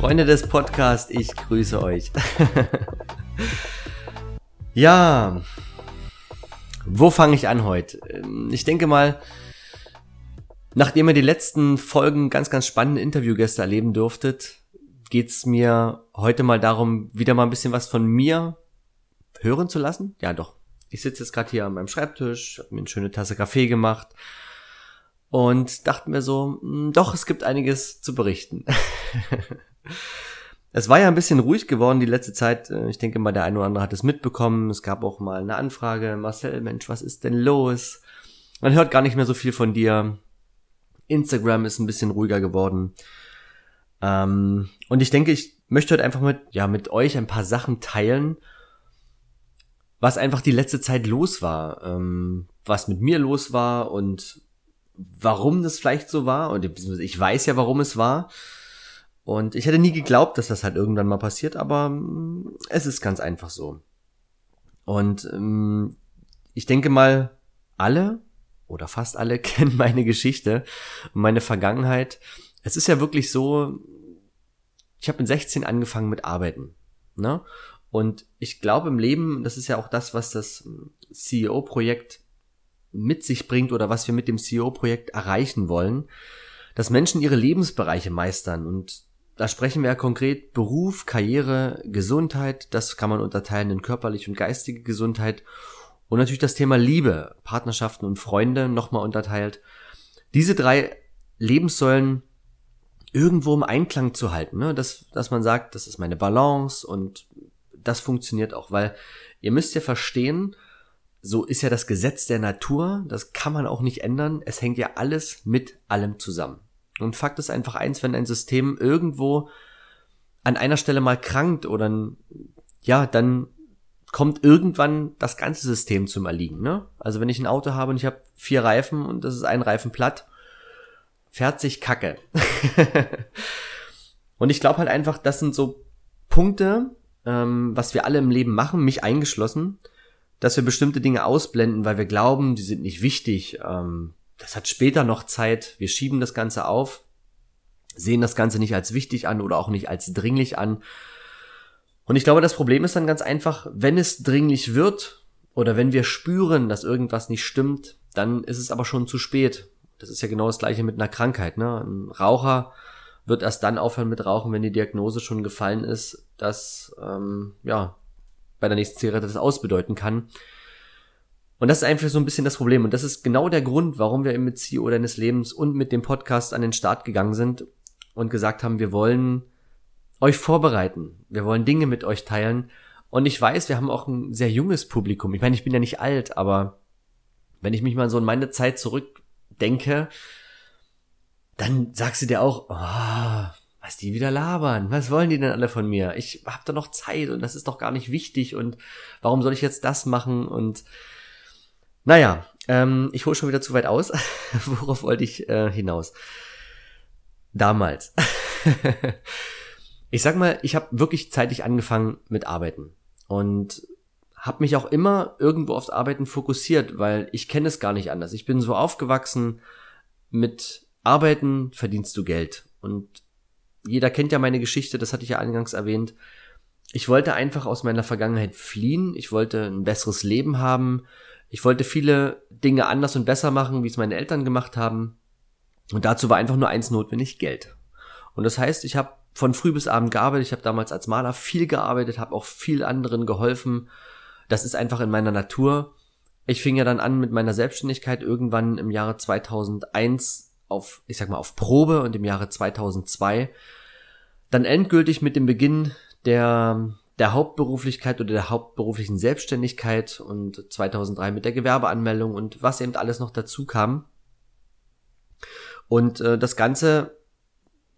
Freunde des Podcasts, ich grüße euch. ja, wo fange ich an heute? Ich denke mal, Nachdem ihr die letzten Folgen ganz, ganz spannende Interviewgäste erleben durftet, geht's mir heute mal darum, wieder mal ein bisschen was von mir hören zu lassen. Ja, doch. Ich sitze jetzt gerade hier an meinem Schreibtisch, habe mir eine schöne Tasse Kaffee gemacht und dachte mir so, hm, doch, es gibt einiges zu berichten. es war ja ein bisschen ruhig geworden die letzte Zeit. Ich denke mal, der eine oder andere hat es mitbekommen. Es gab auch mal eine Anfrage. Marcel, Mensch, was ist denn los? Man hört gar nicht mehr so viel von dir. Instagram ist ein bisschen ruhiger geworden. Ähm, und ich denke, ich möchte heute einfach mit, ja, mit euch ein paar Sachen teilen, was einfach die letzte Zeit los war, ähm, was mit mir los war und warum das vielleicht so war. Und ich weiß ja, warum es war. Und ich hätte nie geglaubt, dass das halt irgendwann mal passiert, aber mm, es ist ganz einfach so. Und ähm, ich denke mal, alle oder fast alle kennen meine Geschichte und meine Vergangenheit. Es ist ja wirklich so, ich habe mit 16 angefangen mit Arbeiten. Ne? Und ich glaube im Leben, das ist ja auch das, was das CEO-Projekt mit sich bringt oder was wir mit dem CEO-Projekt erreichen wollen, dass Menschen ihre Lebensbereiche meistern. Und da sprechen wir ja konkret Beruf, Karriere, Gesundheit, das kann man unterteilen in körperliche und geistige Gesundheit und natürlich das Thema Liebe, Partnerschaften und Freunde nochmal unterteilt. Diese drei Lebenssäulen irgendwo im Einklang zu halten, ne? dass, dass man sagt, das ist meine Balance und das funktioniert auch, weil ihr müsst ja verstehen, so ist ja das Gesetz der Natur, das kann man auch nicht ändern, es hängt ja alles mit allem zusammen. Und Fakt ist einfach eins, wenn ein System irgendwo an einer Stelle mal krankt oder ja, dann kommt irgendwann das ganze System zum Erliegen. Ne? Also wenn ich ein Auto habe und ich habe vier Reifen und das ist ein Reifen platt, fährt sich Kacke. und ich glaube halt einfach, das sind so Punkte, ähm, was wir alle im Leben machen, mich eingeschlossen, dass wir bestimmte Dinge ausblenden, weil wir glauben, die sind nicht wichtig. Ähm, das hat später noch Zeit. Wir schieben das Ganze auf, sehen das Ganze nicht als wichtig an oder auch nicht als dringlich an und ich glaube, das Problem ist dann ganz einfach, wenn es dringlich wird oder wenn wir spüren, dass irgendwas nicht stimmt, dann ist es aber schon zu spät. Das ist ja genau das gleiche mit einer Krankheit. Ne? Ein Raucher wird erst dann aufhören mit Rauchen, wenn die Diagnose schon gefallen ist, dass ähm, ja bei der nächsten Zigarette das ausbedeuten kann. Und das ist einfach so ein bisschen das Problem. Und das ist genau der Grund, warum wir mit CEO deines Lebens und mit dem Podcast an den Start gegangen sind und gesagt haben, wir wollen euch vorbereiten. Wir wollen Dinge mit euch teilen. Und ich weiß, wir haben auch ein sehr junges Publikum. Ich meine, ich bin ja nicht alt, aber wenn ich mich mal so in meine Zeit zurückdenke, dann sagst du dir auch, oh, was die wieder labern. Was wollen die denn alle von mir? Ich hab da noch Zeit und das ist doch gar nicht wichtig und warum soll ich jetzt das machen? Und naja, ähm, ich hole schon wieder zu weit aus. Worauf wollte ich äh, hinaus? Damals. ich sag mal, ich habe wirklich zeitig angefangen mit Arbeiten und habe mich auch immer irgendwo aufs Arbeiten fokussiert, weil ich kenne es gar nicht anders. Ich bin so aufgewachsen mit Arbeiten verdienst du Geld und jeder kennt ja meine Geschichte, das hatte ich ja eingangs erwähnt. Ich wollte einfach aus meiner Vergangenheit fliehen, ich wollte ein besseres Leben haben, ich wollte viele Dinge anders und besser machen, wie es meine Eltern gemacht haben. Und dazu war einfach nur eins notwendig, Geld. Und das heißt, ich habe von früh bis abend gearbeitet. Ich habe damals als Maler viel gearbeitet, habe auch viel anderen geholfen. Das ist einfach in meiner Natur. Ich fing ja dann an mit meiner Selbstständigkeit irgendwann im Jahre 2001 auf, ich sag mal, auf Probe und im Jahre 2002 dann endgültig mit dem Beginn der, der Hauptberuflichkeit oder der hauptberuflichen Selbstständigkeit und 2003 mit der Gewerbeanmeldung und was eben alles noch dazu kam. Und äh, das Ganze,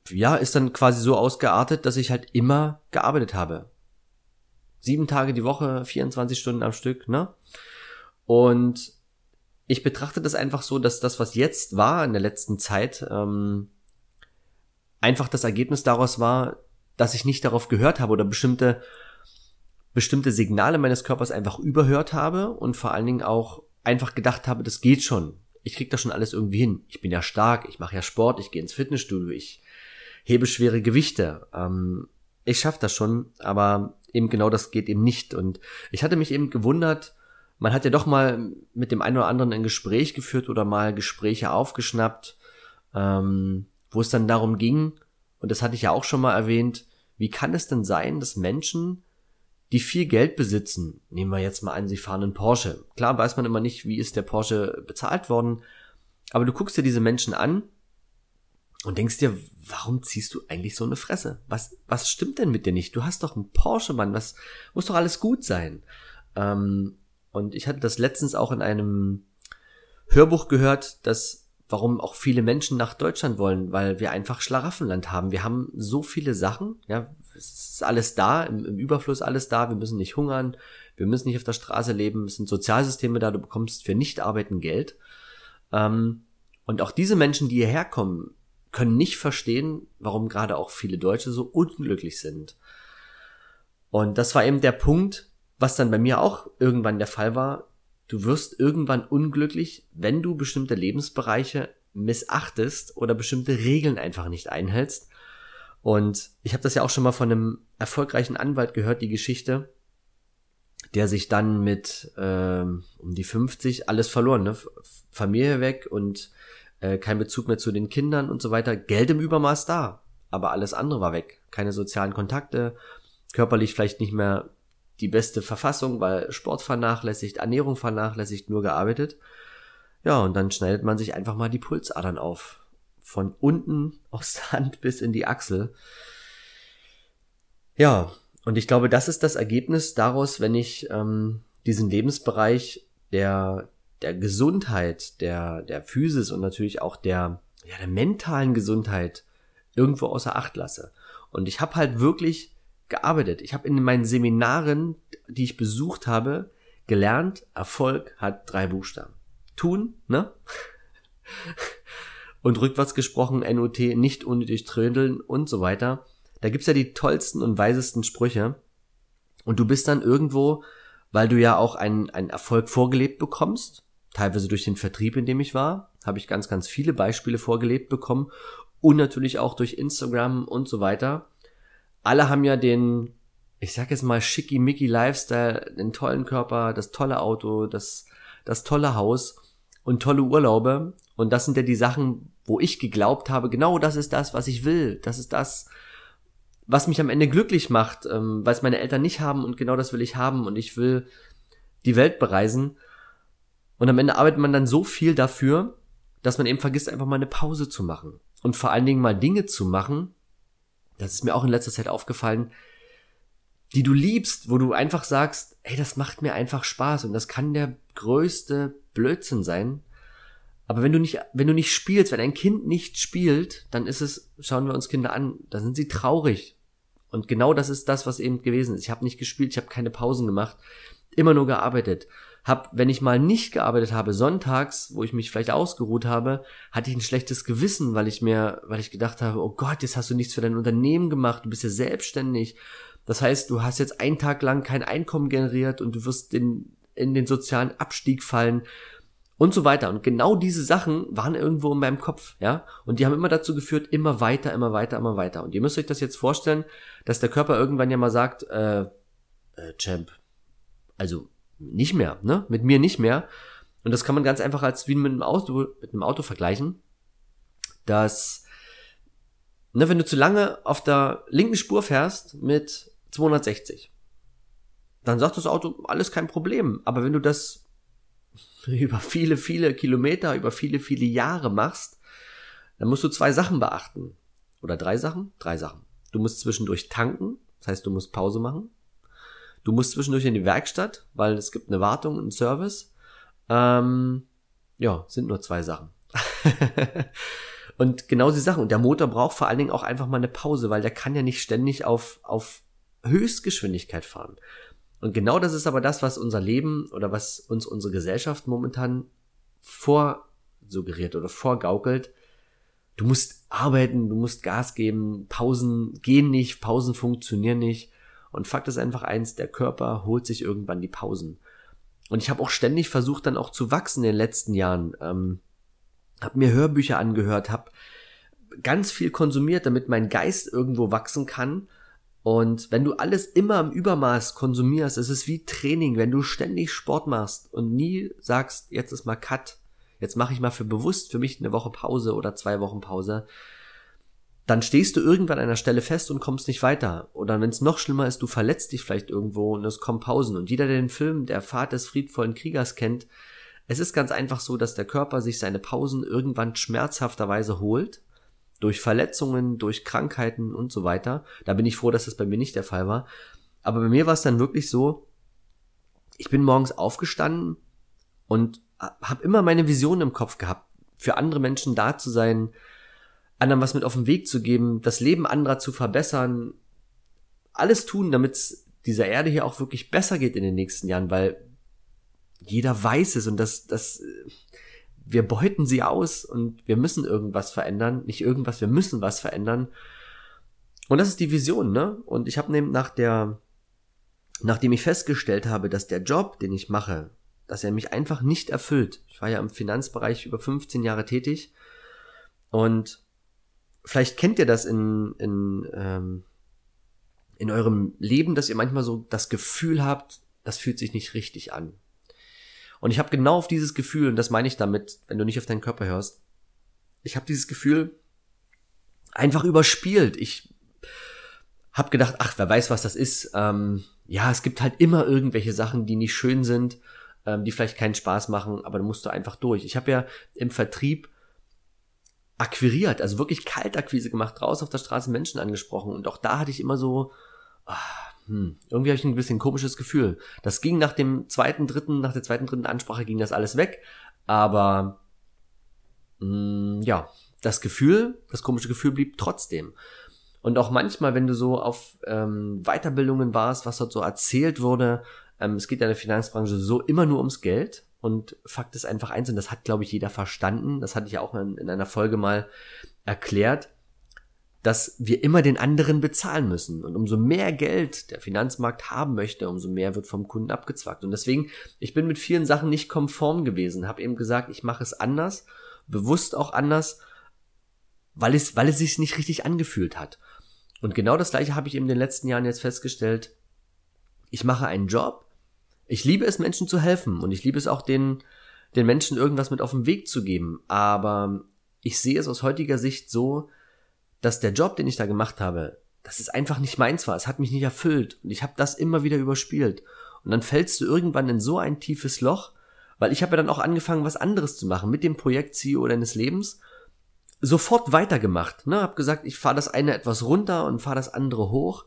ja, ist dann quasi so ausgeartet, dass ich halt immer gearbeitet habe. Sieben Tage die Woche, 24 Stunden am Stück, ne? Und ich betrachte das einfach so, dass das, was jetzt war in der letzten Zeit, ähm, einfach das Ergebnis daraus war, dass ich nicht darauf gehört habe oder bestimmte bestimmte Signale meines Körpers einfach überhört habe und vor allen Dingen auch einfach gedacht habe, das geht schon. Ich krieg das schon alles irgendwie hin. Ich bin ja stark, ich mache ja Sport, ich gehe ins Fitnessstudio, ich hebe schwere Gewichte. Ähm, ich schaffe das schon, aber eben genau das geht eben nicht. Und ich hatte mich eben gewundert, man hat ja doch mal mit dem einen oder anderen ein Gespräch geführt oder mal Gespräche aufgeschnappt, ähm, wo es dann darum ging, und das hatte ich ja auch schon mal erwähnt, wie kann es denn sein, dass Menschen die viel Geld besitzen, nehmen wir jetzt mal an, sie fahren einen Porsche. Klar weiß man immer nicht, wie ist der Porsche bezahlt worden, aber du guckst dir diese Menschen an und denkst dir, warum ziehst du eigentlich so eine Fresse? Was, was stimmt denn mit dir nicht? Du hast doch einen Porsche, Mann, was muss doch alles gut sein? Ähm, und ich hatte das letztens auch in einem Hörbuch gehört, dass warum auch viele Menschen nach Deutschland wollen, weil wir einfach Schlaraffenland haben. Wir haben so viele Sachen, ja, es ist alles da, im, im, Überfluss alles da, wir müssen nicht hungern, wir müssen nicht auf der Straße leben, es sind Sozialsysteme da, du bekommst für Nichtarbeiten Geld. Ähm, und auch diese Menschen, die hierher kommen, können nicht verstehen, warum gerade auch viele Deutsche so unglücklich sind. Und das war eben der Punkt, was dann bei mir auch irgendwann der Fall war. Du wirst irgendwann unglücklich, wenn du bestimmte Lebensbereiche missachtest oder bestimmte Regeln einfach nicht einhältst. Und ich habe das ja auch schon mal von einem erfolgreichen Anwalt gehört, die Geschichte, der sich dann mit ähm, um die 50 alles verloren, ne? Familie weg und äh, kein Bezug mehr zu den Kindern und so weiter. Geld im Übermaß da, aber alles andere war weg. Keine sozialen Kontakte, körperlich vielleicht nicht mehr die beste Verfassung, weil Sport vernachlässigt, Ernährung vernachlässigt, nur gearbeitet. Ja, und dann schneidet man sich einfach mal die Pulsadern auf von unten aus der Hand bis in die Achsel. Ja, und ich glaube, das ist das Ergebnis daraus, wenn ich ähm, diesen Lebensbereich der, der Gesundheit, der, der Physis und natürlich auch der, ja, der mentalen Gesundheit irgendwo außer Acht lasse. Und ich habe halt wirklich gearbeitet. Ich habe in meinen Seminaren, die ich besucht habe, gelernt, Erfolg hat drei Buchstaben. Tun, ne? Und rückwärts gesprochen NOT nicht unnötig trödeln und so weiter. Da gibt's ja die tollsten und weisesten Sprüche. Und du bist dann irgendwo, weil du ja auch einen, einen Erfolg vorgelebt bekommst, teilweise durch den Vertrieb, in dem ich war, habe ich ganz, ganz viele Beispiele vorgelebt bekommen und natürlich auch durch Instagram und so weiter. Alle haben ja den, ich sag jetzt mal, schickimicki Lifestyle, den tollen Körper, das tolle Auto, das, das tolle Haus und tolle Urlaube. Und das sind ja die Sachen, wo ich geglaubt habe, genau das ist das, was ich will. Das ist das, was mich am Ende glücklich macht, ähm, weil es meine Eltern nicht haben und genau das will ich haben und ich will die Welt bereisen. Und am Ende arbeitet man dann so viel dafür, dass man eben vergisst, einfach mal eine Pause zu machen. Und vor allen Dingen mal Dinge zu machen, das ist mir auch in letzter Zeit aufgefallen, die du liebst, wo du einfach sagst, ey, das macht mir einfach Spaß und das kann der größte Blödsinn sein. Aber wenn du nicht, wenn du nicht spielst, wenn ein Kind nicht spielt, dann ist es, schauen wir uns Kinder an, dann sind sie traurig. Und genau das ist das, was eben gewesen ist. Ich habe nicht gespielt, ich habe keine Pausen gemacht, immer nur gearbeitet. Hab, wenn ich mal nicht gearbeitet habe, sonntags, wo ich mich vielleicht ausgeruht habe, hatte ich ein schlechtes Gewissen, weil ich mir, weil ich gedacht habe, oh Gott, jetzt hast du nichts für dein Unternehmen gemacht, du bist ja selbstständig. Das heißt, du hast jetzt einen Tag lang kein Einkommen generiert und du wirst den, in den sozialen Abstieg fallen und so weiter. Und genau diese Sachen waren irgendwo in meinem Kopf, ja. Und die haben immer dazu geführt, immer weiter, immer weiter, immer weiter. Und ihr müsst euch das jetzt vorstellen, dass der Körper irgendwann ja mal sagt, äh, äh Champ, also nicht mehr, ne? Mit mir nicht mehr. Und das kann man ganz einfach als wie mit einem Auto, mit einem Auto vergleichen, dass, ne, wenn du zu lange auf der linken Spur fährst mit 260, dann sagt das Auto, alles kein Problem. Aber wenn du das über viele, viele Kilometer, über viele, viele Jahre machst, dann musst du zwei Sachen beachten. Oder drei Sachen? Drei Sachen. Du musst zwischendurch tanken, das heißt, du musst Pause machen. Du musst zwischendurch in die Werkstatt, weil es gibt eine Wartung, einen Service. Ähm, ja, sind nur zwei Sachen. Und genau die Sache. Und der Motor braucht vor allen Dingen auch einfach mal eine Pause, weil der kann ja nicht ständig auf, auf Höchstgeschwindigkeit fahren. Und genau das ist aber das, was unser Leben oder was uns unsere Gesellschaft momentan vorsuggeriert oder vorgaukelt. Du musst arbeiten, du musst Gas geben, Pausen gehen nicht, Pausen funktionieren nicht. Und Fakt ist einfach eins, der Körper holt sich irgendwann die Pausen. Und ich habe auch ständig versucht, dann auch zu wachsen in den letzten Jahren. Ähm, habe mir Hörbücher angehört, habe ganz viel konsumiert, damit mein Geist irgendwo wachsen kann. Und wenn du alles immer im Übermaß konsumierst, es ist wie Training, wenn du ständig Sport machst und nie sagst, jetzt ist mal Cut, jetzt mache ich mal für bewusst für mich eine Woche Pause oder zwei Wochen Pause, dann stehst du irgendwann an einer Stelle fest und kommst nicht weiter. Oder wenn es noch schlimmer ist, du verletzt dich vielleicht irgendwo und es kommen Pausen. Und jeder, der den Film Der Pfad des friedvollen Kriegers kennt, es ist ganz einfach so, dass der Körper sich seine Pausen irgendwann schmerzhafterweise holt. Durch Verletzungen, durch Krankheiten und so weiter. Da bin ich froh, dass das bei mir nicht der Fall war. Aber bei mir war es dann wirklich so, ich bin morgens aufgestanden und habe immer meine Vision im Kopf gehabt, für andere Menschen da zu sein, anderen was mit auf den Weg zu geben, das Leben anderer zu verbessern, alles tun, damit es dieser Erde hier auch wirklich besser geht in den nächsten Jahren, weil jeder weiß es und das, das, wir beuten sie aus und wir müssen irgendwas verändern. Nicht irgendwas, wir müssen was verändern. Und das ist die Vision, ne? Und ich habe nach der, nachdem ich festgestellt habe, dass der Job, den ich mache, dass er mich einfach nicht erfüllt. Ich war ja im Finanzbereich über 15 Jahre tätig und vielleicht kennt ihr das in, in, ähm, in eurem Leben, dass ihr manchmal so das Gefühl habt, das fühlt sich nicht richtig an. Und ich habe genau auf dieses Gefühl, und das meine ich damit, wenn du nicht auf deinen Körper hörst, ich habe dieses Gefühl einfach überspielt. Ich habe gedacht, ach, wer weiß, was das ist. Ähm, ja, es gibt halt immer irgendwelche Sachen, die nicht schön sind, ähm, die vielleicht keinen Spaß machen, aber da musst du einfach durch. Ich habe ja im Vertrieb akquiriert, also wirklich Kaltakquise gemacht, raus auf der Straße Menschen angesprochen und auch da hatte ich immer so, ach, hm, irgendwie habe ich ein bisschen komisches Gefühl. Das ging nach dem zweiten, dritten, nach der zweiten, dritten Ansprache ging das alles weg. Aber mh, hm, ja, das Gefühl, das komische Gefühl blieb trotzdem. Und auch manchmal, wenn du so auf ähm, Weiterbildungen warst, was dort so erzählt wurde, ähm, es geht ja in der Finanzbranche so immer nur ums Geld. Und Fakt ist einfach eins, und das hat, glaube ich, jeder verstanden. Das hatte ich auch in, in einer Folge mal erklärt dass wir immer den anderen bezahlen müssen. Und umso mehr Geld der Finanzmarkt haben möchte, umso mehr wird vom Kunden abgezwackt. Und deswegen, ich bin mit vielen Sachen nicht konform gewesen, habe eben gesagt, ich mache es anders, bewusst auch anders, weil es, weil es sich nicht richtig angefühlt hat. Und genau das gleiche habe ich in den letzten Jahren jetzt festgestellt. Ich mache einen Job. Ich liebe es, Menschen zu helfen und ich liebe es auch, den, den Menschen irgendwas mit auf den Weg zu geben. Aber ich sehe es aus heutiger Sicht so, dass der Job, den ich da gemacht habe, das ist einfach nicht meins war. Es hat mich nicht erfüllt und ich habe das immer wieder überspielt. Und dann fällst du irgendwann in so ein tiefes Loch, weil ich habe ja dann auch angefangen, was anderes zu machen mit dem Projekt CEO deines Lebens. Sofort weitergemacht, ne? Hab gesagt, ich fahre das eine etwas runter und fahre das andere hoch.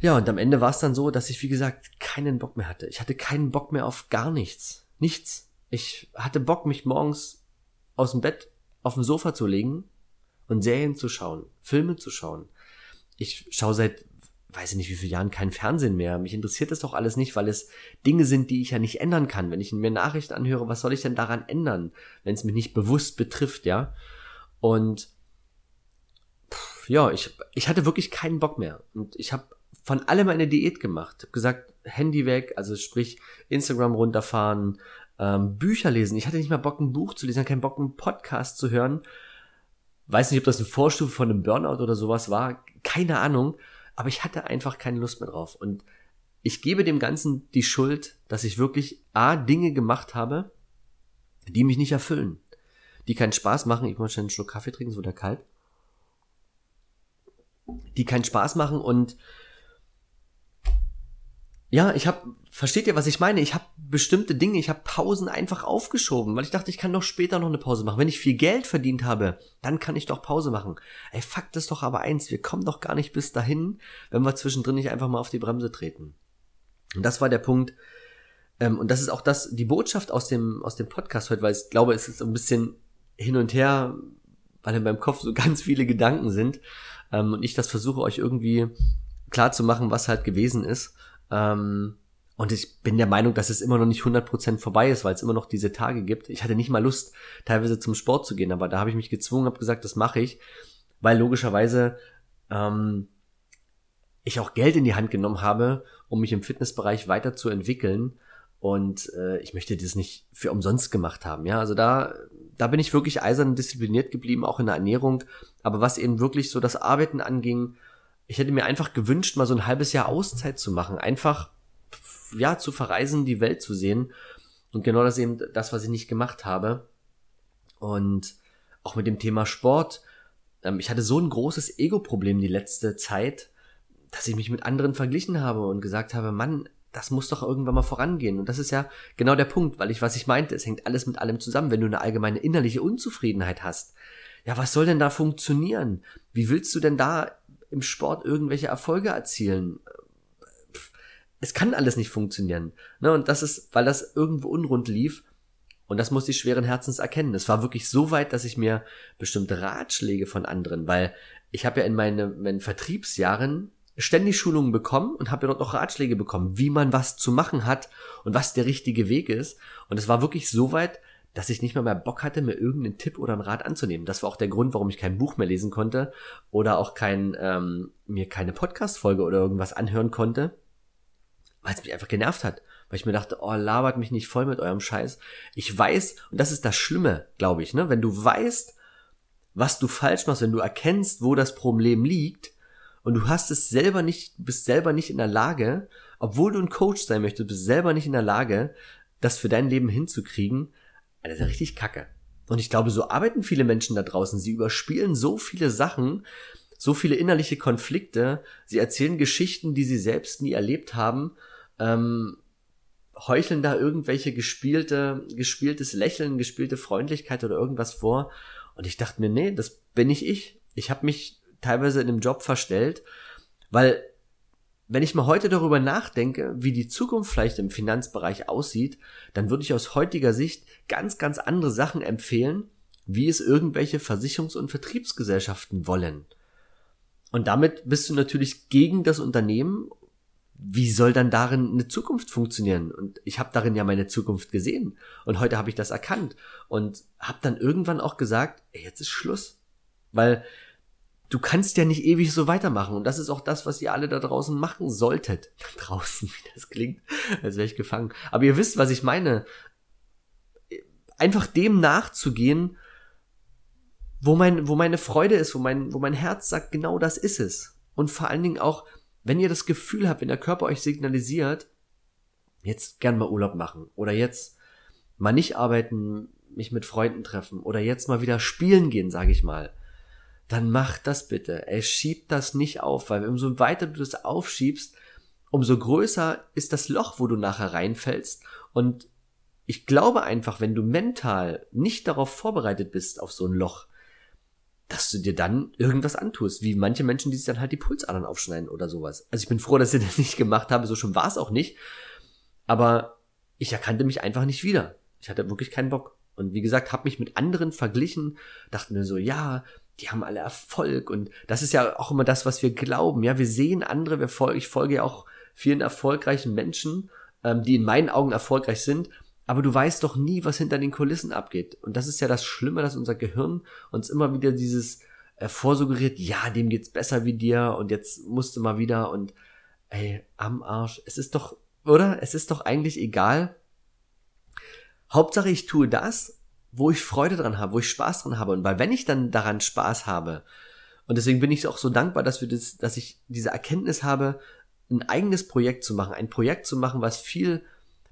Ja, und am Ende war es dann so, dass ich, wie gesagt, keinen Bock mehr hatte. Ich hatte keinen Bock mehr auf gar nichts. Nichts. Ich hatte Bock, mich morgens aus dem Bett auf dem Sofa zu legen, und Serien zu schauen, Filme zu schauen. Ich schaue seit weiß ich nicht wie viele Jahren kein Fernsehen mehr. Mich interessiert das doch alles nicht, weil es Dinge sind, die ich ja nicht ändern kann. Wenn ich mir Nachrichten anhöre, was soll ich denn daran ändern, wenn es mich nicht bewusst betrifft, ja? Und pff, ja, ich, ich hatte wirklich keinen Bock mehr. Und ich habe von allem eine Diät gemacht. Hab gesagt, Handy weg, also sprich Instagram runterfahren, ähm, Bücher lesen. Ich hatte nicht mal Bock, ein Buch zu lesen, keinen Bock, einen Podcast zu hören, Weiß nicht, ob das eine Vorstufe von einem Burnout oder sowas war. Keine Ahnung. Aber ich hatte einfach keine Lust mehr drauf. Und ich gebe dem Ganzen die Schuld, dass ich wirklich A, Dinge gemacht habe, die mich nicht erfüllen. Die keinen Spaß machen. Ich muss einen Schluck Kaffee trinken, so der kalt. Die keinen Spaß machen und ja, ich habe, versteht ihr, was ich meine? Ich habe bestimmte Dinge, ich habe Pausen einfach aufgeschoben, weil ich dachte, ich kann doch später noch eine Pause machen. Wenn ich viel Geld verdient habe, dann kann ich doch Pause machen. Ey, Fakt ist doch aber eins, wir kommen doch gar nicht bis dahin, wenn wir zwischendrin nicht einfach mal auf die Bremse treten. Und das war der Punkt, ähm, und das ist auch das, die Botschaft aus dem, aus dem Podcast heute, weil ich glaube, es ist ein bisschen hin und her weil in meinem Kopf so ganz viele Gedanken sind ähm, und ich das versuche euch irgendwie klar zu machen, was halt gewesen ist. Ähm, und ich bin der Meinung, dass es immer noch nicht 100% vorbei ist, weil es immer noch diese Tage gibt. Ich hatte nicht mal Lust, teilweise zum Sport zu gehen, aber da habe ich mich gezwungen, habe gesagt, das mache ich, weil logischerweise ähm, ich auch Geld in die Hand genommen habe, um mich im Fitnessbereich weiterzuentwickeln. Und äh, ich möchte das nicht für umsonst gemacht haben. Ja, also da, da bin ich wirklich eisern diszipliniert geblieben, auch in der Ernährung. Aber was eben wirklich so das Arbeiten anging, ich hätte mir einfach gewünscht, mal so ein halbes Jahr Auszeit zu machen. Einfach ja, zu verreisen, die Welt zu sehen. Und genau das eben das, was ich nicht gemacht habe. Und auch mit dem Thema Sport. Ähm, ich hatte so ein großes Ego-Problem die letzte Zeit, dass ich mich mit anderen verglichen habe und gesagt habe, Mann, das muss doch irgendwann mal vorangehen. Und das ist ja genau der Punkt, weil ich, was ich meinte, es hängt alles mit allem zusammen. Wenn du eine allgemeine innerliche Unzufriedenheit hast, ja, was soll denn da funktionieren? Wie willst du denn da im Sport irgendwelche Erfolge erzielen? es kann alles nicht funktionieren. Ne? Und das ist, weil das irgendwo unrund lief. Und das musste ich schweren Herzens erkennen. Es war wirklich so weit, dass ich mir bestimmte Ratschläge von anderen, weil ich habe ja in meine, meinen Vertriebsjahren ständig Schulungen bekommen und habe ja dort noch Ratschläge bekommen, wie man was zu machen hat und was der richtige Weg ist. Und es war wirklich so weit, dass ich nicht mehr mehr Bock hatte, mir irgendeinen Tipp oder einen Rat anzunehmen. Das war auch der Grund, warum ich kein Buch mehr lesen konnte oder auch kein, ähm, mir keine Podcast-Folge oder irgendwas anhören konnte, weil es mich einfach genervt hat. Weil ich mir dachte, oh, labert mich nicht voll mit eurem Scheiß. Ich weiß, und das ist das Schlimme, glaube ich, ne? Wenn du weißt, was du falsch machst, wenn du erkennst, wo das Problem liegt, und du hast es selber nicht, bist selber nicht in der Lage, obwohl du ein Coach sein möchtest, bist selber nicht in der Lage, das für dein Leben hinzukriegen, das ist ja richtig kacke. Und ich glaube, so arbeiten viele Menschen da draußen. Sie überspielen so viele Sachen, so viele innerliche Konflikte. Sie erzählen Geschichten, die sie selbst nie erlebt haben ähm, heucheln da irgendwelche gespielte, gespieltes Lächeln, gespielte Freundlichkeit oder irgendwas vor. Und ich dachte mir, nee, das bin nicht ich. Ich habe mich teilweise in dem Job verstellt, weil wenn ich mal heute darüber nachdenke, wie die Zukunft vielleicht im Finanzbereich aussieht, dann würde ich aus heutiger Sicht ganz, ganz andere Sachen empfehlen, wie es irgendwelche Versicherungs- und Vertriebsgesellschaften wollen. Und damit bist du natürlich gegen das Unternehmen wie soll dann darin eine Zukunft funktionieren? Und ich habe darin ja meine Zukunft gesehen. Und heute habe ich das erkannt und habe dann irgendwann auch gesagt, ey, jetzt ist Schluss. Weil du kannst ja nicht ewig so weitermachen. Und das ist auch das, was ihr alle da draußen machen solltet. Da draußen, wie das klingt, als wäre ich gefangen. Aber ihr wisst, was ich meine. Einfach dem nachzugehen, wo mein, wo meine Freude ist, wo mein, wo mein Herz sagt, genau das ist es. Und vor allen Dingen auch wenn ihr das Gefühl habt, wenn der Körper euch signalisiert, jetzt gern mal Urlaub machen oder jetzt mal nicht arbeiten, mich mit Freunden treffen oder jetzt mal wieder spielen gehen, sage ich mal, dann macht das bitte. Ey, schiebt das nicht auf, weil umso weiter du das aufschiebst, umso größer ist das Loch, wo du nachher reinfällst. Und ich glaube einfach, wenn du mental nicht darauf vorbereitet bist auf so ein Loch, dass du dir dann irgendwas antust, wie manche Menschen, die sich dann halt die Pulsadern aufschneiden oder sowas. Also ich bin froh, dass ich das nicht gemacht habe, so schon war es auch nicht. Aber ich erkannte mich einfach nicht wieder. Ich hatte wirklich keinen Bock. Und wie gesagt, habe mich mit anderen verglichen, dachte mir so, ja, die haben alle Erfolg und das ist ja auch immer das, was wir glauben. Ja, wir sehen andere, wir folgen, ich folge ja auch vielen erfolgreichen Menschen, ähm, die in meinen Augen erfolgreich sind aber du weißt doch nie, was hinter den Kulissen abgeht. Und das ist ja das Schlimme, dass unser Gehirn uns immer wieder dieses äh, vorsuggeriert, ja, dem geht's besser wie dir und jetzt musst du mal wieder und ey, am Arsch. Es ist doch, oder? Es ist doch eigentlich egal. Hauptsache, ich tue das, wo ich Freude dran habe, wo ich Spaß dran habe. Und weil wenn ich dann daran Spaß habe, und deswegen bin ich auch so dankbar, dass wir das, dass ich diese Erkenntnis habe, ein eigenes Projekt zu machen, ein Projekt zu machen, was viel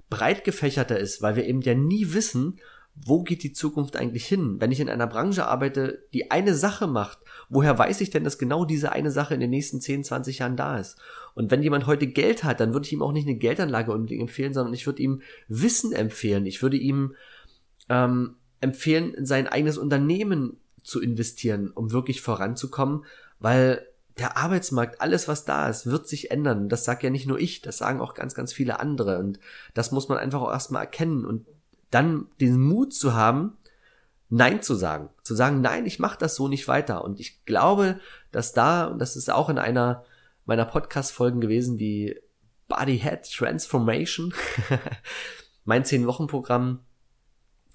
breit gefächerter ist, weil wir eben ja nie wissen, wo geht die Zukunft eigentlich hin? Wenn ich in einer Branche arbeite, die eine Sache macht, woher weiß ich denn, dass genau diese eine Sache in den nächsten 10, 20 Jahren da ist? Und wenn jemand heute Geld hat, dann würde ich ihm auch nicht eine Geldanlage unbedingt empfehlen, sondern ich würde ihm Wissen empfehlen. Ich würde ihm ähm, empfehlen, in sein eigenes Unternehmen zu investieren, um wirklich voranzukommen, weil der Arbeitsmarkt, alles was da ist, wird sich ändern. Das sagt ja nicht nur ich, das sagen auch ganz, ganz viele andere. Und das muss man einfach auch erstmal erkennen und dann den Mut zu haben, Nein zu sagen. Zu sagen, nein, ich mache das so nicht weiter. Und ich glaube, dass da, und das ist auch in einer meiner Podcast-Folgen gewesen, wie Body Head Transformation, mein 10-Wochen-Programm,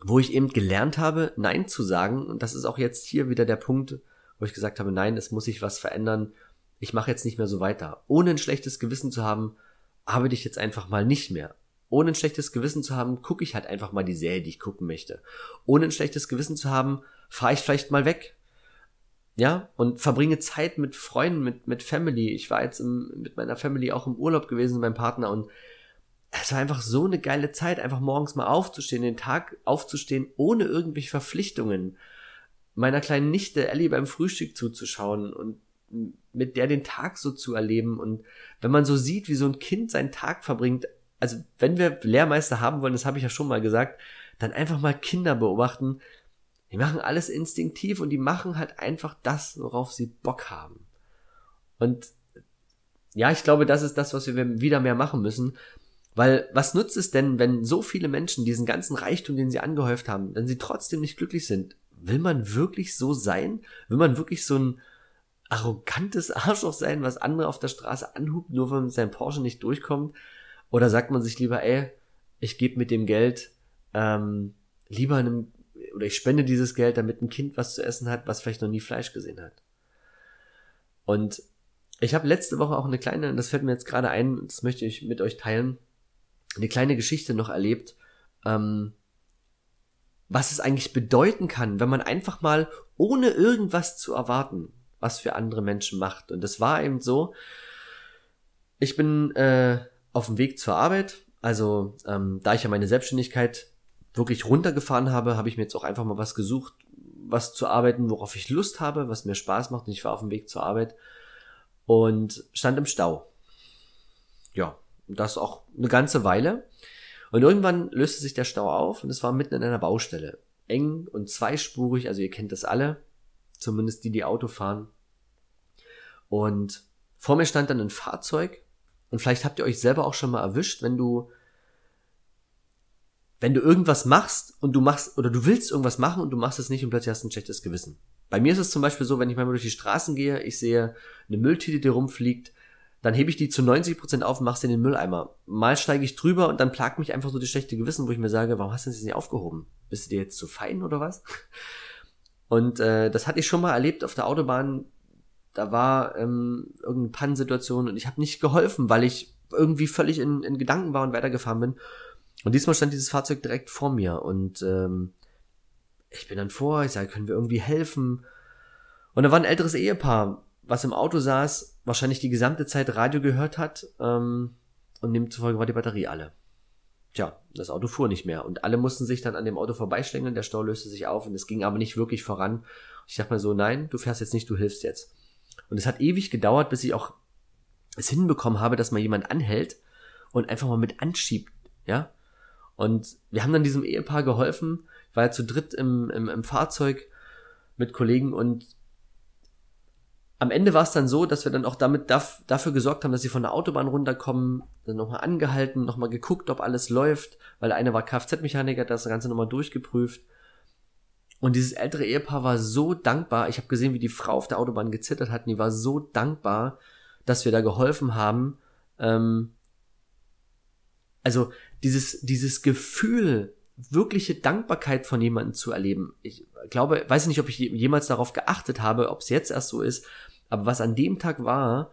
wo ich eben gelernt habe, Nein zu sagen. Und das ist auch jetzt hier wieder der Punkt, wo ich gesagt habe, nein, es muss sich was verändern. Ich mache jetzt nicht mehr so weiter. Ohne ein schlechtes Gewissen zu haben, arbeite ich jetzt einfach mal nicht mehr. Ohne ein schlechtes Gewissen zu haben, gucke ich halt einfach mal die Serie, die ich gucken möchte. Ohne ein schlechtes Gewissen zu haben, fahre ich vielleicht mal weg. Ja, und verbringe Zeit mit Freunden, mit, mit Family. Ich war jetzt im, mit meiner Family auch im Urlaub gewesen, meinem Partner und es war einfach so eine geile Zeit, einfach morgens mal aufzustehen, den Tag aufzustehen, ohne irgendwelche Verpflichtungen. Meiner kleinen Nichte Ellie beim Frühstück zuzuschauen und mit der den Tag so zu erleben. Und wenn man so sieht, wie so ein Kind seinen Tag verbringt, also wenn wir Lehrmeister haben wollen, das habe ich ja schon mal gesagt, dann einfach mal Kinder beobachten. Die machen alles instinktiv und die machen halt einfach das, worauf sie Bock haben. Und ja, ich glaube, das ist das, was wir wieder mehr machen müssen. Weil was nutzt es denn, wenn so viele Menschen diesen ganzen Reichtum, den sie angehäuft haben, wenn sie trotzdem nicht glücklich sind? Will man wirklich so sein? Will man wirklich so ein arrogantes Arschloch sein, was andere auf der Straße anhubt, nur wenn sein Porsche nicht durchkommt? Oder sagt man sich lieber, ey, ich gebe mit dem Geld ähm, lieber einem, oder ich spende dieses Geld, damit ein Kind was zu essen hat, was vielleicht noch nie Fleisch gesehen hat. Und ich habe letzte Woche auch eine kleine, das fällt mir jetzt gerade ein, das möchte ich mit euch teilen, eine kleine Geschichte noch erlebt, ähm, was es eigentlich bedeuten kann, wenn man einfach mal ohne irgendwas zu erwarten, was für andere Menschen macht. Und das war eben so, ich bin äh, auf dem Weg zur Arbeit. Also ähm, da ich ja meine Selbstständigkeit wirklich runtergefahren habe, habe ich mir jetzt auch einfach mal was gesucht, was zu arbeiten, worauf ich Lust habe, was mir Spaß macht. Und ich war auf dem Weg zur Arbeit und stand im Stau. Das auch eine ganze Weile. Und irgendwann löste sich der Stau auf und es war mitten in einer Baustelle. Eng und zweispurig, also ihr kennt das alle, zumindest die, die Auto fahren. Und vor mir stand dann ein Fahrzeug und vielleicht habt ihr euch selber auch schon mal erwischt, wenn du wenn du irgendwas machst und du machst oder du willst irgendwas machen und du machst es nicht und plötzlich hast du ein schlechtes Gewissen. Bei mir ist es zum Beispiel so, wenn ich manchmal durch die Straßen gehe, ich sehe eine Mülltüte, die rumfliegt, dann hebe ich die zu 90 Prozent auf und mache sie in den Mülleimer. Mal steige ich drüber und dann plagt mich einfach so das schlechte Gewissen, wo ich mir sage, warum hast du das nicht aufgehoben? Bist du dir jetzt zu fein oder was? Und äh, das hatte ich schon mal erlebt auf der Autobahn, da war ähm, irgendeine Pannensituation und ich habe nicht geholfen, weil ich irgendwie völlig in, in Gedanken war und weitergefahren bin. Und diesmal stand dieses Fahrzeug direkt vor mir und ähm, ich bin dann vor, ich sage, können wir irgendwie helfen? Und da war ein älteres Ehepaar, was im Auto saß, wahrscheinlich die gesamte Zeit Radio gehört hat ähm, und demzufolge war die Batterie alle. Tja, das Auto fuhr nicht mehr und alle mussten sich dann an dem Auto vorbeischlängeln, der Stau löste sich auf und es ging aber nicht wirklich voran. Ich dachte mir so, nein, du fährst jetzt nicht, du hilfst jetzt. Und es hat ewig gedauert, bis ich auch es hinbekommen habe, dass mal jemand anhält und einfach mal mit anschiebt, ja. Und wir haben dann diesem Ehepaar geholfen. War ja zu dritt im, im, im Fahrzeug mit Kollegen und am Ende war es dann so, dass wir dann auch damit dafür gesorgt haben, dass sie von der Autobahn runterkommen, dann nochmal angehalten, nochmal geguckt, ob alles läuft, weil der eine war Kfz-Mechaniker, das Ganze nochmal durchgeprüft. Und dieses ältere Ehepaar war so dankbar. Ich habe gesehen, wie die Frau auf der Autobahn gezittert hat. Und die war so dankbar, dass wir da geholfen haben. Ähm, also dieses, dieses Gefühl, wirkliche Dankbarkeit von jemandem zu erleben. Ich glaube, weiß nicht, ob ich jemals darauf geachtet habe, ob es jetzt erst so ist, aber was an dem Tag war,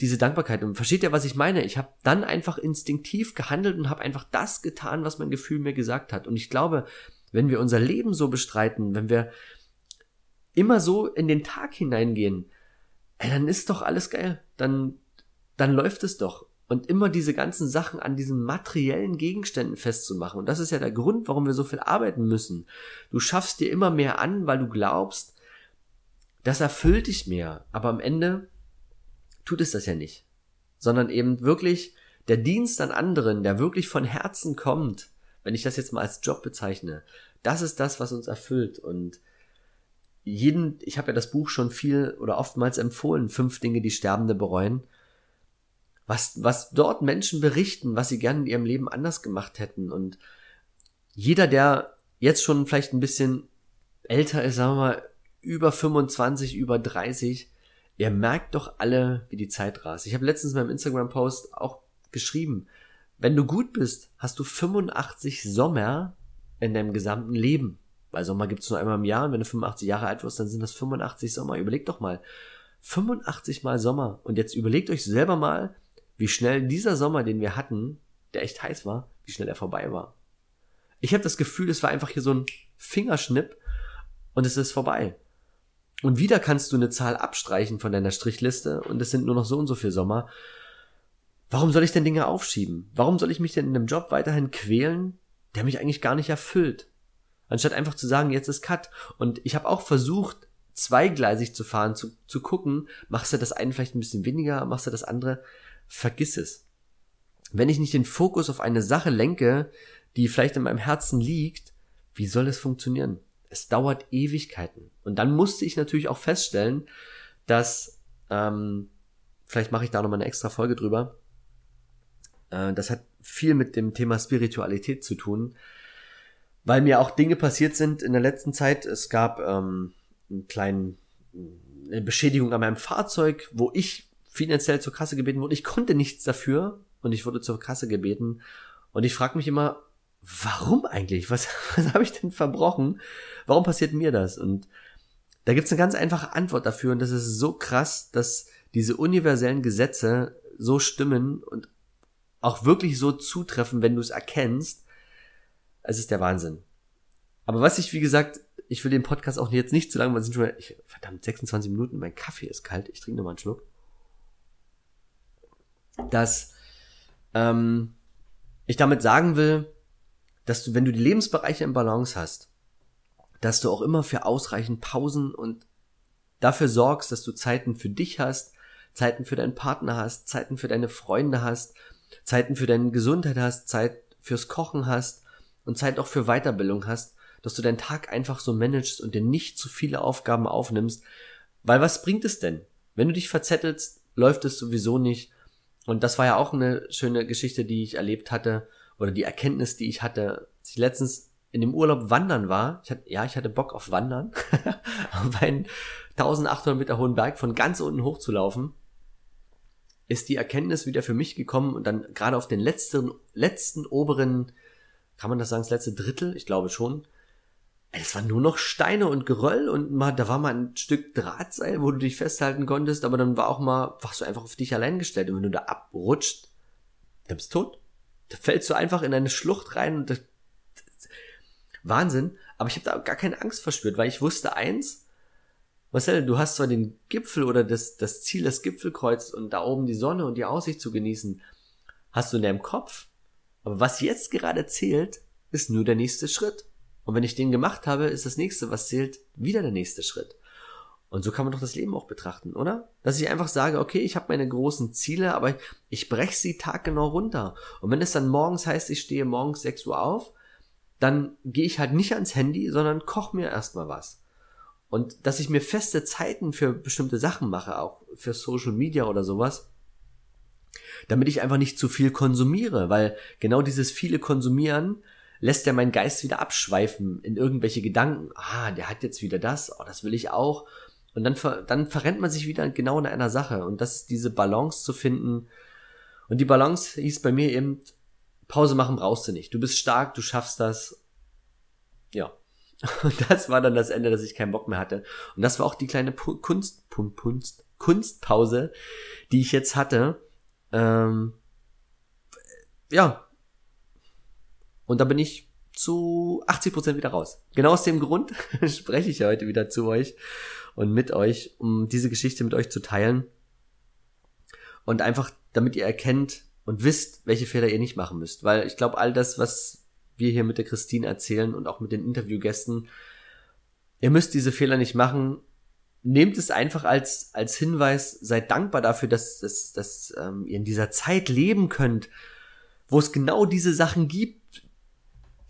diese Dankbarkeit. Und versteht ihr, was ich meine? Ich habe dann einfach instinktiv gehandelt und habe einfach das getan, was mein Gefühl mir gesagt hat. Und ich glaube, wenn wir unser Leben so bestreiten, wenn wir immer so in den Tag hineingehen, ey, dann ist doch alles geil. Dann, dann läuft es doch. Und immer diese ganzen Sachen an diesen materiellen Gegenständen festzumachen. Und das ist ja der Grund, warum wir so viel arbeiten müssen. Du schaffst dir immer mehr an, weil du glaubst, das erfüllt dich mehr. Aber am Ende tut es das ja nicht. Sondern eben wirklich der Dienst an anderen, der wirklich von Herzen kommt, wenn ich das jetzt mal als Job bezeichne, das ist das, was uns erfüllt. Und jeden, ich habe ja das Buch schon viel oder oftmals empfohlen, fünf Dinge, die Sterbende bereuen. Was, was dort Menschen berichten, was sie gerne in ihrem Leben anders gemacht hätten. Und jeder, der jetzt schon vielleicht ein bisschen älter ist, sagen wir mal, über 25, über 30, ihr merkt doch alle, wie die Zeit rast. Ich habe letztens in meinem Instagram-Post auch geschrieben, wenn du gut bist, hast du 85 Sommer in deinem gesamten Leben. Weil Sommer gibt's nur einmal im Jahr und wenn du 85 Jahre alt wirst, dann sind das 85 Sommer. Überleg doch mal. 85 mal Sommer. Und jetzt überlegt euch selber mal, wie schnell dieser Sommer, den wir hatten, der echt heiß war, wie schnell er vorbei war. Ich habe das Gefühl, es war einfach hier so ein Fingerschnipp und es ist vorbei. Und wieder kannst du eine Zahl abstreichen von deiner Strichliste und es sind nur noch so und so viel Sommer. Warum soll ich denn Dinge aufschieben? Warum soll ich mich denn in einem Job weiterhin quälen, der mich eigentlich gar nicht erfüllt? Anstatt einfach zu sagen, jetzt ist Cut. Und ich habe auch versucht, zweigleisig zu fahren, zu, zu gucken, machst du das eine vielleicht ein bisschen weniger, machst du das andere, vergiss es. Wenn ich nicht den Fokus auf eine Sache lenke, die vielleicht in meinem Herzen liegt, wie soll es funktionieren? Es dauert Ewigkeiten. Und dann musste ich natürlich auch feststellen, dass, ähm, vielleicht mache ich da nochmal eine extra Folge drüber, äh, das hat viel mit dem Thema Spiritualität zu tun, weil mir auch Dinge passiert sind in der letzten Zeit. Es gab ähm, einen kleinen, eine Beschädigung an meinem Fahrzeug, wo ich finanziell zur Kasse gebeten wurde. Ich konnte nichts dafür und ich wurde zur Kasse gebeten. Und ich frage mich immer, warum eigentlich? Was, was habe ich denn verbrochen? Warum passiert mir das? Und da gibt's eine ganz einfache Antwort dafür und das ist so krass, dass diese universellen Gesetze so stimmen und auch wirklich so zutreffen, wenn du es erkennst. Es ist der Wahnsinn. Aber was ich, wie gesagt, ich will den Podcast auch jetzt nicht zu lang, weil es sind schon, ich, verdammt, 26 Minuten, mein Kaffee ist kalt, ich trinke nochmal einen Schluck. Dass ähm, ich damit sagen will, dass du, wenn du die Lebensbereiche im Balance hast, dass du auch immer für ausreichend Pausen und dafür sorgst, dass du Zeiten für dich hast, Zeiten für deinen Partner hast, Zeiten für deine Freunde hast, Zeiten für deine Gesundheit hast, Zeit fürs Kochen hast und Zeit auch für Weiterbildung hast, dass du deinen Tag einfach so managst und dir nicht zu viele Aufgaben aufnimmst, weil was bringt es denn? Wenn du dich verzettelst, läuft es sowieso nicht. Und das war ja auch eine schöne Geschichte, die ich erlebt hatte, oder die Erkenntnis, die ich hatte, als ich letztens in dem Urlaub wandern war. Ich hatte, ja, ich hatte Bock auf Wandern, auf einen 1800 Meter hohen Berg von ganz unten hoch zu laufen ist die Erkenntnis wieder für mich gekommen und dann gerade auf den letzten, letzten oberen, kann man das sagen, das letzte Drittel? Ich glaube schon. Es waren nur noch Steine und Geröll und mal, da war mal ein Stück Drahtseil, wo du dich festhalten konntest, aber dann war auch mal, warst du einfach auf dich allein gestellt und wenn du da abrutscht, dann bist du tot. Da fällst du einfach in eine Schlucht rein und das, das, Wahnsinn. Aber ich habe da gar keine Angst verspürt, weil ich wusste eins, Marcel, du hast zwar den Gipfel oder das, das Ziel, das Gipfelkreuz und da oben die Sonne und die Aussicht zu genießen, hast du in deinem Kopf. Aber was jetzt gerade zählt, ist nur der nächste Schritt. Und wenn ich den gemacht habe, ist das nächste, was zählt, wieder der nächste Schritt. Und so kann man doch das Leben auch betrachten, oder? Dass ich einfach sage, okay, ich habe meine großen Ziele, aber ich, breche sie taggenau runter. Und wenn es dann morgens heißt, ich stehe morgens 6 Uhr auf, dann gehe ich halt nicht ans Handy, sondern koch mir erstmal was. Und dass ich mir feste Zeiten für bestimmte Sachen mache, auch für Social Media oder sowas, damit ich einfach nicht zu viel konsumiere, weil genau dieses viele Konsumieren lässt ja meinen Geist wieder abschweifen in irgendwelche Gedanken. Ah, der hat jetzt wieder das, oh, das will ich auch. Und dann, dann verrennt man sich wieder genau in einer Sache. Und das ist diese Balance zu finden. Und die Balance hieß bei mir eben, Pause machen brauchst du nicht. Du bist stark, du schaffst das. Ja, und das war dann das Ende, dass ich keinen Bock mehr hatte. Und das war auch die kleine Kunst, Kunst, Kunstpause, die ich jetzt hatte. Ähm, ja. Und da bin ich zu 80 Prozent wieder raus. Genau aus dem Grund spreche ich heute wieder zu euch und mit euch, um diese Geschichte mit euch zu teilen. Und einfach, damit ihr erkennt und wisst, welche Fehler ihr nicht machen müsst. Weil ich glaube, all das, was wir hier mit der Christine erzählen und auch mit den Interviewgästen. Ihr müsst diese Fehler nicht machen. Nehmt es einfach als, als Hinweis, seid dankbar dafür, dass, dass, dass ähm, ihr in dieser Zeit leben könnt, wo es genau diese Sachen gibt,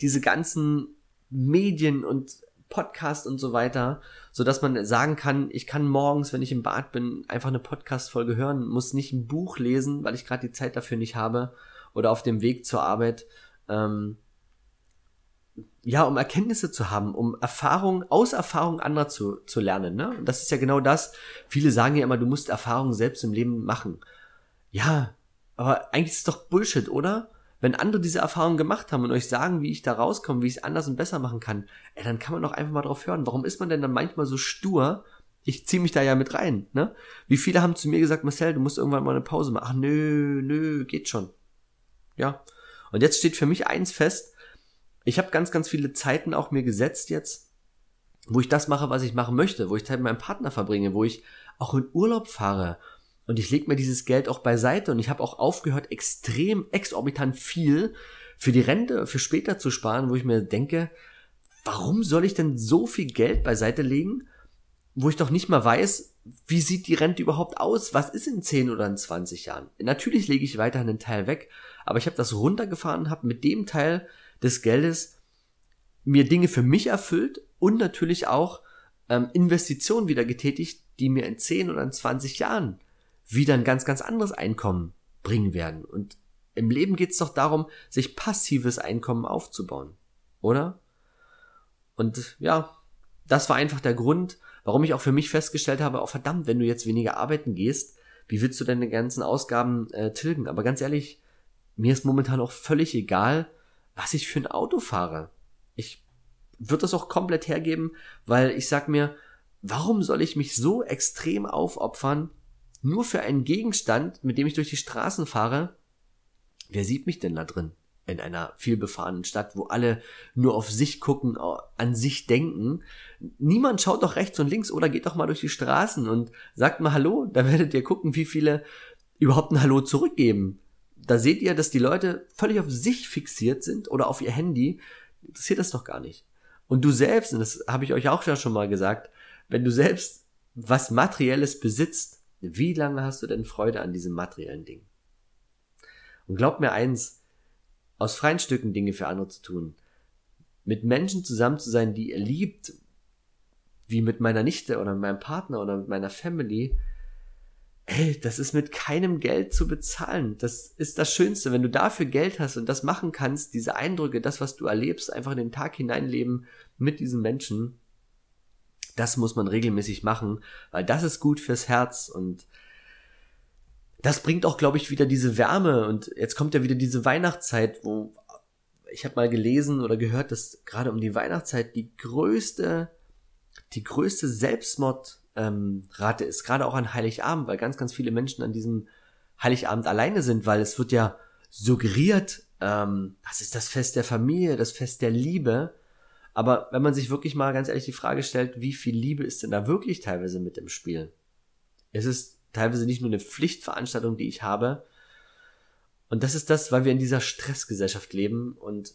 diese ganzen Medien und Podcast und so weiter, so dass man sagen kann, ich kann morgens, wenn ich im Bad bin, einfach eine Podcast-Folge hören, muss nicht ein Buch lesen, weil ich gerade die Zeit dafür nicht habe oder auf dem Weg zur Arbeit. Ähm, ja, um Erkenntnisse zu haben, um Erfahrung, aus Erfahrung anderer zu, zu lernen. Ne? Und das ist ja genau das. Viele sagen ja immer, du musst Erfahrungen selbst im Leben machen. Ja, aber eigentlich ist es doch Bullshit, oder? Wenn andere diese Erfahrung gemacht haben und euch sagen, wie ich da rauskomme, wie ich es anders und besser machen kann, ey, dann kann man doch einfach mal drauf hören. Warum ist man denn dann manchmal so stur? Ich zieh mich da ja mit rein, ne? Wie viele haben zu mir gesagt, Marcel, du musst irgendwann mal eine Pause machen. Ach, nö, nö, geht schon. Ja. Und jetzt steht für mich eins fest. Ich habe ganz, ganz viele Zeiten auch mir gesetzt jetzt, wo ich das mache, was ich machen möchte, wo ich Zeit mit meinem Partner verbringe, wo ich auch in Urlaub fahre, und ich lege mir dieses Geld auch beiseite und ich habe auch aufgehört, extrem exorbitant viel für die Rente, für später zu sparen, wo ich mir denke, warum soll ich denn so viel Geld beiseite legen, wo ich doch nicht mal weiß, wie sieht die Rente überhaupt aus? Was ist in 10 oder in 20 Jahren? Natürlich lege ich weiterhin einen Teil weg, aber ich habe das runtergefahren, habe mit dem Teil des Geldes mir Dinge für mich erfüllt und natürlich auch ähm, Investitionen wieder getätigt, die mir in 10 oder in 20 Jahren wieder ein ganz, ganz anderes Einkommen bringen werden. Und im Leben geht es doch darum, sich passives Einkommen aufzubauen, oder? Und ja, das war einfach der Grund, warum ich auch für mich festgestellt habe, oh verdammt, wenn du jetzt weniger arbeiten gehst, wie willst du deine ganzen Ausgaben äh, tilgen? Aber ganz ehrlich, mir ist momentan auch völlig egal, was ich für ein Auto fahre. Ich würde das auch komplett hergeben, weil ich sag mir, warum soll ich mich so extrem aufopfern, nur für einen Gegenstand, mit dem ich durch die Straßen fahre, wer sieht mich denn da drin? In einer vielbefahrenen Stadt, wo alle nur auf sich gucken, an sich denken. Niemand schaut doch rechts und links oder geht doch mal durch die Straßen und sagt mal Hallo. Da werdet ihr gucken, wie viele überhaupt ein Hallo zurückgeben. Da seht ihr, dass die Leute völlig auf sich fixiert sind oder auf ihr Handy. Interessiert das doch gar nicht. Und du selbst, und das habe ich euch auch schon mal gesagt, wenn du selbst was Materielles besitzt, wie lange hast du denn Freude an diesem materiellen Ding? Und glaub mir eins, aus freien Stücken Dinge für andere zu tun, mit Menschen zusammen zu sein, die ihr liebt, wie mit meiner Nichte oder mit meinem Partner oder mit meiner Family, ey, das ist mit keinem Geld zu bezahlen. Das ist das Schönste, wenn du dafür Geld hast und das machen kannst, diese Eindrücke, das, was du erlebst, einfach in den Tag hineinleben mit diesen Menschen, das muss man regelmäßig machen, weil das ist gut fürs Herz und das bringt auch, glaube ich, wieder diese Wärme und jetzt kommt ja wieder diese Weihnachtszeit, wo ich habe mal gelesen oder gehört, dass gerade um die Weihnachtszeit die größte, die größte Selbstmordrate ähm, ist, gerade auch an Heiligabend, weil ganz, ganz viele Menschen an diesem Heiligabend alleine sind, weil es wird ja suggeriert, ähm, das ist das Fest der Familie, das Fest der Liebe. Aber wenn man sich wirklich mal ganz ehrlich die Frage stellt, wie viel Liebe ist denn da wirklich teilweise mit im Spiel? Es ist teilweise nicht nur eine Pflichtveranstaltung, die ich habe. Und das ist das, weil wir in dieser Stressgesellschaft leben und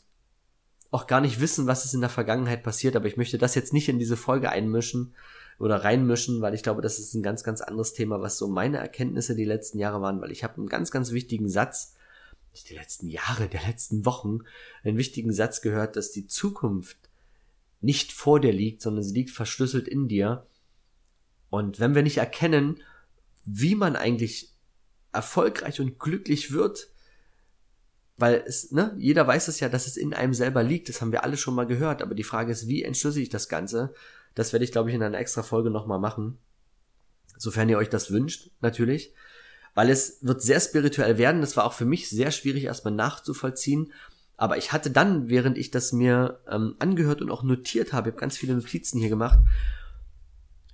auch gar nicht wissen, was ist in der Vergangenheit passiert. Aber ich möchte das jetzt nicht in diese Folge einmischen oder reinmischen, weil ich glaube, das ist ein ganz, ganz anderes Thema, was so meine Erkenntnisse die letzten Jahre waren, weil ich habe einen ganz, ganz wichtigen Satz, nicht die letzten Jahre, der letzten Wochen, einen wichtigen Satz gehört, dass die Zukunft nicht vor dir liegt, sondern sie liegt verschlüsselt in dir. Und wenn wir nicht erkennen, wie man eigentlich erfolgreich und glücklich wird, weil es, ne, jeder weiß es ja, dass es in einem selber liegt, das haben wir alle schon mal gehört, aber die Frage ist, wie entschlüsse ich das Ganze? Das werde ich, glaube ich, in einer extra Folge nochmal machen. Sofern ihr euch das wünscht, natürlich. Weil es wird sehr spirituell werden. Das war auch für mich sehr schwierig erstmal nachzuvollziehen. Aber ich hatte dann, während ich das mir ähm, angehört und auch notiert habe, ich habe ganz viele Notizen hier gemacht,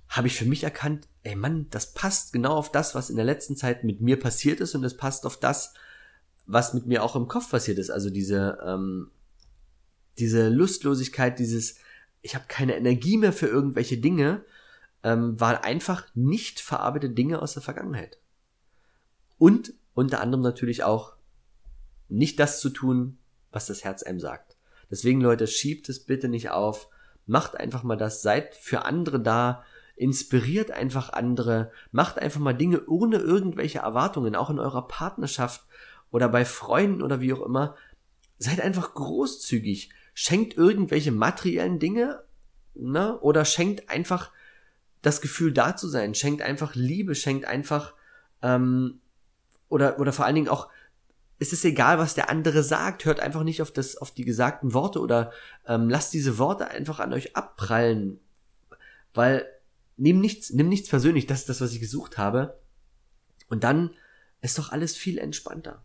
habe ich für mich erkannt, ey Mann, das passt genau auf das, was in der letzten Zeit mit mir passiert ist und es passt auf das, was mit mir auch im Kopf passiert ist. Also diese, ähm, diese Lustlosigkeit, dieses, ich habe keine Energie mehr für irgendwelche Dinge, ähm, waren einfach nicht verarbeitete Dinge aus der Vergangenheit. Und unter anderem natürlich auch nicht das zu tun, was das Herz einem sagt. Deswegen, Leute, schiebt es bitte nicht auf. Macht einfach mal das, seid für andere da, inspiriert einfach andere, macht einfach mal Dinge ohne irgendwelche Erwartungen, auch in eurer Partnerschaft oder bei Freunden oder wie auch immer. Seid einfach großzügig. Schenkt irgendwelche materiellen Dinge, ne? Oder schenkt einfach das Gefühl da zu sein. Schenkt einfach Liebe, schenkt einfach, ähm, oder, oder vor allen Dingen auch es ist egal, was der andere sagt. Hört einfach nicht auf das, auf die gesagten Worte oder ähm, lasst diese Worte einfach an euch abprallen, weil nimm nichts, nimm nichts persönlich. Das ist das, was ich gesucht habe. Und dann ist doch alles viel entspannter.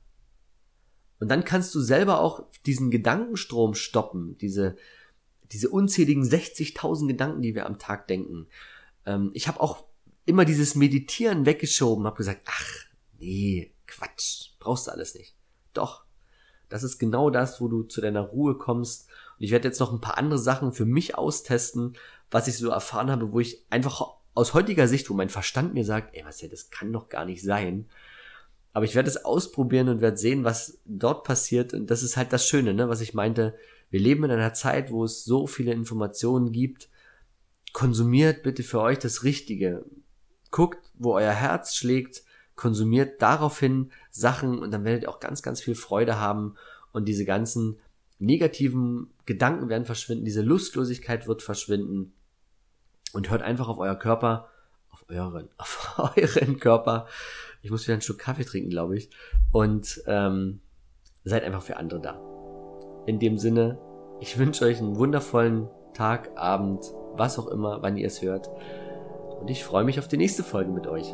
Und dann kannst du selber auch diesen Gedankenstrom stoppen, diese, diese unzähligen 60.000 Gedanken, die wir am Tag denken. Ähm, ich habe auch immer dieses Meditieren weggeschoben, habe gesagt, ach, nee, Quatsch, brauchst du alles nicht. Doch, das ist genau das, wo du zu deiner Ruhe kommst. Und ich werde jetzt noch ein paar andere Sachen für mich austesten, was ich so erfahren habe, wo ich einfach aus heutiger Sicht, wo mein Verstand mir sagt, ey, was ja, das kann doch gar nicht sein. Aber ich werde es ausprobieren und werde sehen, was dort passiert. Und das ist halt das Schöne, ne, was ich meinte. Wir leben in einer Zeit, wo es so viele Informationen gibt. Konsumiert bitte für euch das Richtige. Guckt, wo euer Herz schlägt. Konsumiert daraufhin Sachen und dann werdet ihr auch ganz, ganz viel Freude haben und diese ganzen negativen Gedanken werden verschwinden, diese Lustlosigkeit wird verschwinden und hört einfach auf euer Körper, auf euren, auf euren Körper. Ich muss wieder einen Schluck Kaffee trinken, glaube ich. Und ähm, seid einfach für andere da. In dem Sinne, ich wünsche euch einen wundervollen Tag, Abend, was auch immer, wann ihr es hört. Und ich freue mich auf die nächste Folge mit euch.